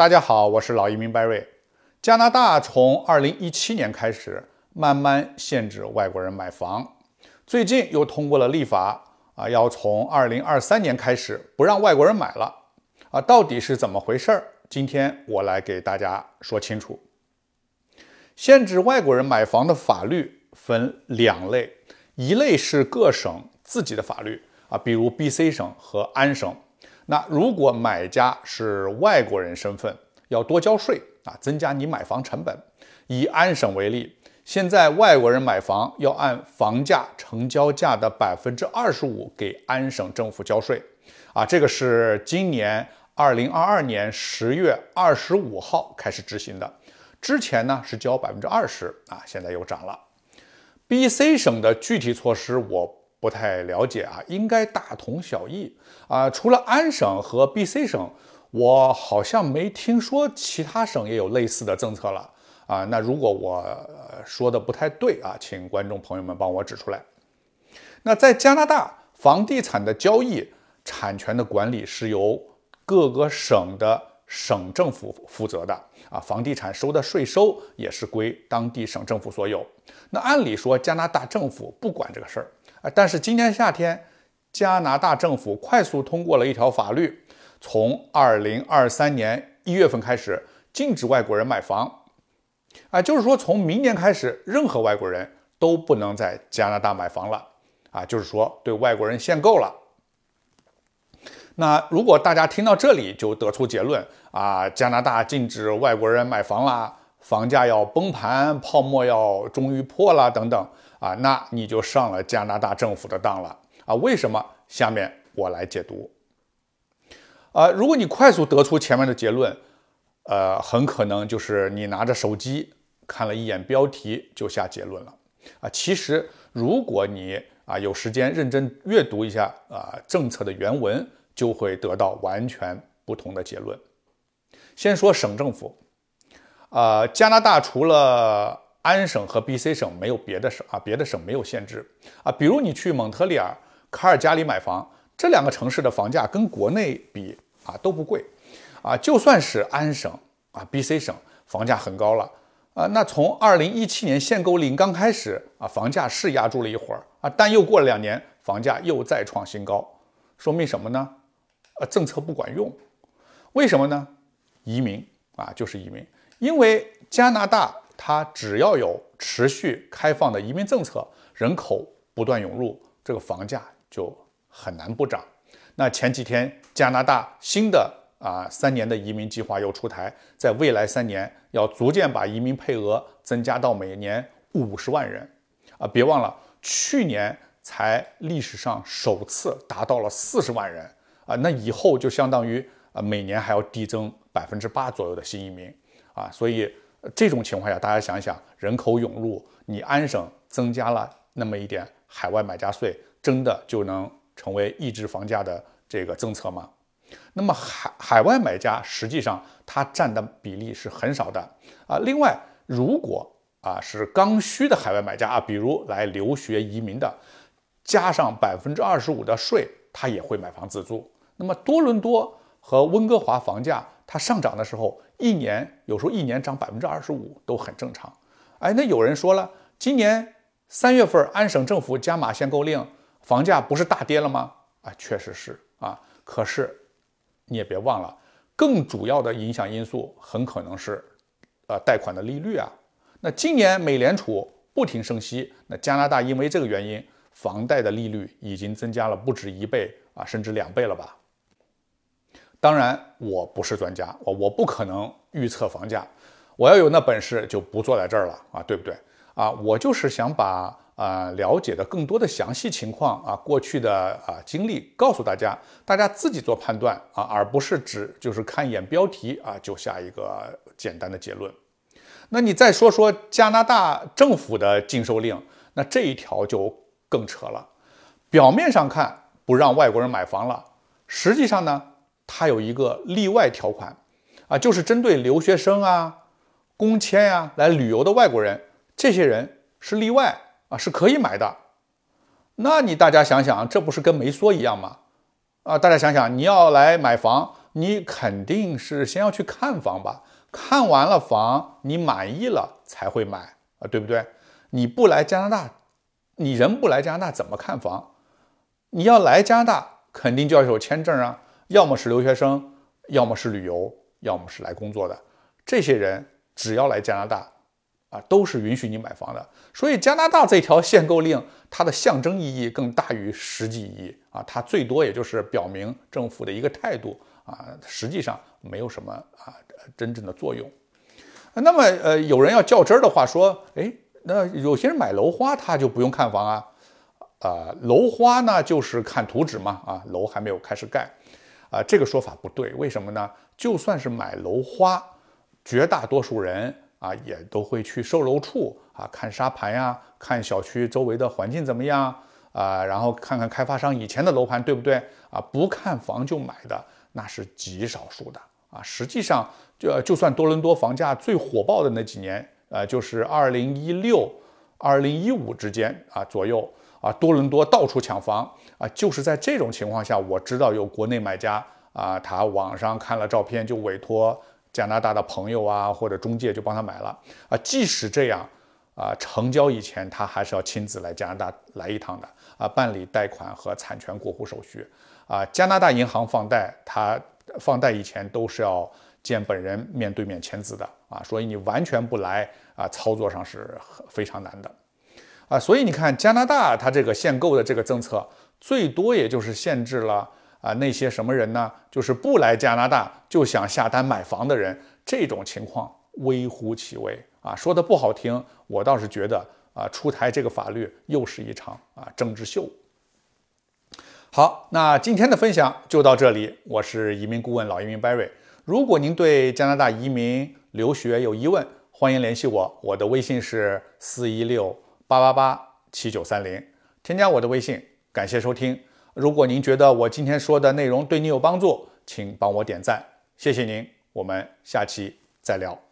大家好，我是老移民 Barry。加拿大从二零一七年开始慢慢限制外国人买房，最近又通过了立法啊，要从二零二三年开始不让外国人买了啊，到底是怎么回事儿？今天我来给大家说清楚。限制外国人买房的法律分两类，一类是各省自己的法律啊，比如 BC 省和安省。那如果买家是外国人身份，要多交税啊，增加你买房成本。以安省为例，现在外国人买房要按房价成交价的百分之二十五给安省政府交税啊，这个是今年二零二二年十月二十五号开始执行的。之前呢是交百分之二十啊，现在又涨了。BC 省的具体措施我。不太了解啊，应该大同小异啊。除了安省和 BC 省，我好像没听说其他省也有类似的政策了啊。那如果我说的不太对啊，请观众朋友们帮我指出来。那在加拿大，房地产的交易产权的管理是由各个省的省政府负责的啊，房地产收的税收也是归当地省政府所有。那按理说，加拿大政府不管这个事儿。啊！但是今年夏天，加拿大政府快速通过了一条法律，从二零二三年一月份开始禁止外国人买房。啊，就是说从明年开始，任何外国人都不能在加拿大买房了。啊，就是说对外国人限购了。那如果大家听到这里就得出结论啊，加拿大禁止外国人买房啦，房价要崩盘，泡沫要终于破了等等。啊，那你就上了加拿大政府的当了啊？为什么？下面我来解读。啊，如果你快速得出前面的结论，呃，很可能就是你拿着手机看了一眼标题就下结论了啊。其实，如果你啊有时间认真阅读一下啊政策的原文，就会得到完全不同的结论。先说省政府，啊，加拿大除了安省和 BC 省没有别的省啊，别的省没有限制啊。比如你去蒙特利尔、卡尔加里买房，这两个城市的房价跟国内比啊都不贵啊。就算是安省啊、BC 省房价很高了啊。那从2017年限购令刚开始啊，房价是压住了一会儿啊，但又过了两年，房价又再创新高，说明什么呢？呃，政策不管用。为什么呢？移民啊，就是移民，因为加拿大。它只要有持续开放的移民政策，人口不断涌入，这个房价就很难不涨。那前几天加拿大新的啊三年的移民计划又出台，在未来三年要逐渐把移民配额增加到每年五十万人啊！别忘了去年才历史上首次达到了四十万人啊！那以后就相当于啊每年还要递增百分之八左右的新移民啊！所以。这种情况下，大家想想，人口涌入，你安省增加了那么一点海外买家税，真的就能成为抑制房价的这个政策吗？那么海海外买家实际上它占的比例是很少的啊。另外，如果啊是刚需的海外买家啊，比如来留学移民的，加上百分之二十五的税，他也会买房自住。那么多伦多和温哥华房价它上涨的时候。一年有时候一年涨百分之二十五都很正常，哎，那有人说了，今年三月份安省政府加码限购令，房价不是大跌了吗？啊，确实是啊，可是你也别忘了，更主要的影响因素很可能是，呃，贷款的利率啊。那今年美联储不停升息，那加拿大因为这个原因，房贷的利率已经增加了不止一倍啊，甚至两倍了吧。当然，我不是专家，我我不可能预测房价。我要有那本事，就不坐在这儿了啊，对不对啊？我就是想把啊了解的更多的详细情况啊，过去的啊经历告诉大家，大家自己做判断啊，而不是只就是看一眼标题啊就下一个简单的结论。那你再说说加拿大政府的禁售令，那这一条就更扯了。表面上看不让外国人买房了，实际上呢？它有一个例外条款，啊，就是针对留学生啊、工签呀来旅游的外国人，这些人是例外啊，是可以买的。那你大家想想，这不是跟没说一样吗？啊，大家想想，你要来买房，你肯定是先要去看房吧？看完了房，你满意了才会买啊，对不对？你不来加拿大，你人不来加拿大怎么看房？你要来加拿大，肯定就要有签证啊，要么是留学生，要么是旅游，要么是来工作的。这些人只要来加拿大，啊，都是允许你买房的。所以加拿大这条限购令，它的象征意义更大于实际意义啊，它最多也就是表明政府的一个态度啊，实际上没有什么啊真正的作用。那么呃，有人要较真儿的话说，哎，那有些人买楼花他就不用看房啊？啊，楼花呢就是看图纸嘛，啊，楼还没有开始盖，啊，这个说法不对，为什么呢？就算是买楼花，绝大多数人啊也都会去售楼处啊看沙盘呀，看小区周围的环境怎么样啊，然后看看开发商以前的楼盘对不对啊？不看房就买的那是极少数的啊。实际上，就就算多伦多房价最火爆的那几年，呃，就是二零一六、二零一五之间啊左右。啊，多伦多到处抢房啊！就是在这种情况下，我知道有国内买家啊，他网上看了照片就委托加拿大的朋友啊或者中介就帮他买了啊。即使这样啊，成交以前他还是要亲自来加拿大来一趟的啊，办理贷款和产权过户手续啊。加拿大银行放贷，他放贷以前都是要见本人面对面签字的啊，所以你完全不来啊，操作上是非常难的。啊，所以你看加拿大它这个限购的这个政策，最多也就是限制了啊那些什么人呢？就是不来加拿大就想下单买房的人，这种情况微乎其微啊。说的不好听，我倒是觉得啊，出台这个法律又是一场啊政治秀。好，那今天的分享就到这里，我是移民顾问老移民 Barry。如果您对加拿大移民留学有疑问，欢迎联系我，我的微信是四一六。八八八七九三零，添加我的微信，感谢收听。如果您觉得我今天说的内容对你有帮助，请帮我点赞，谢谢您。我们下期再聊。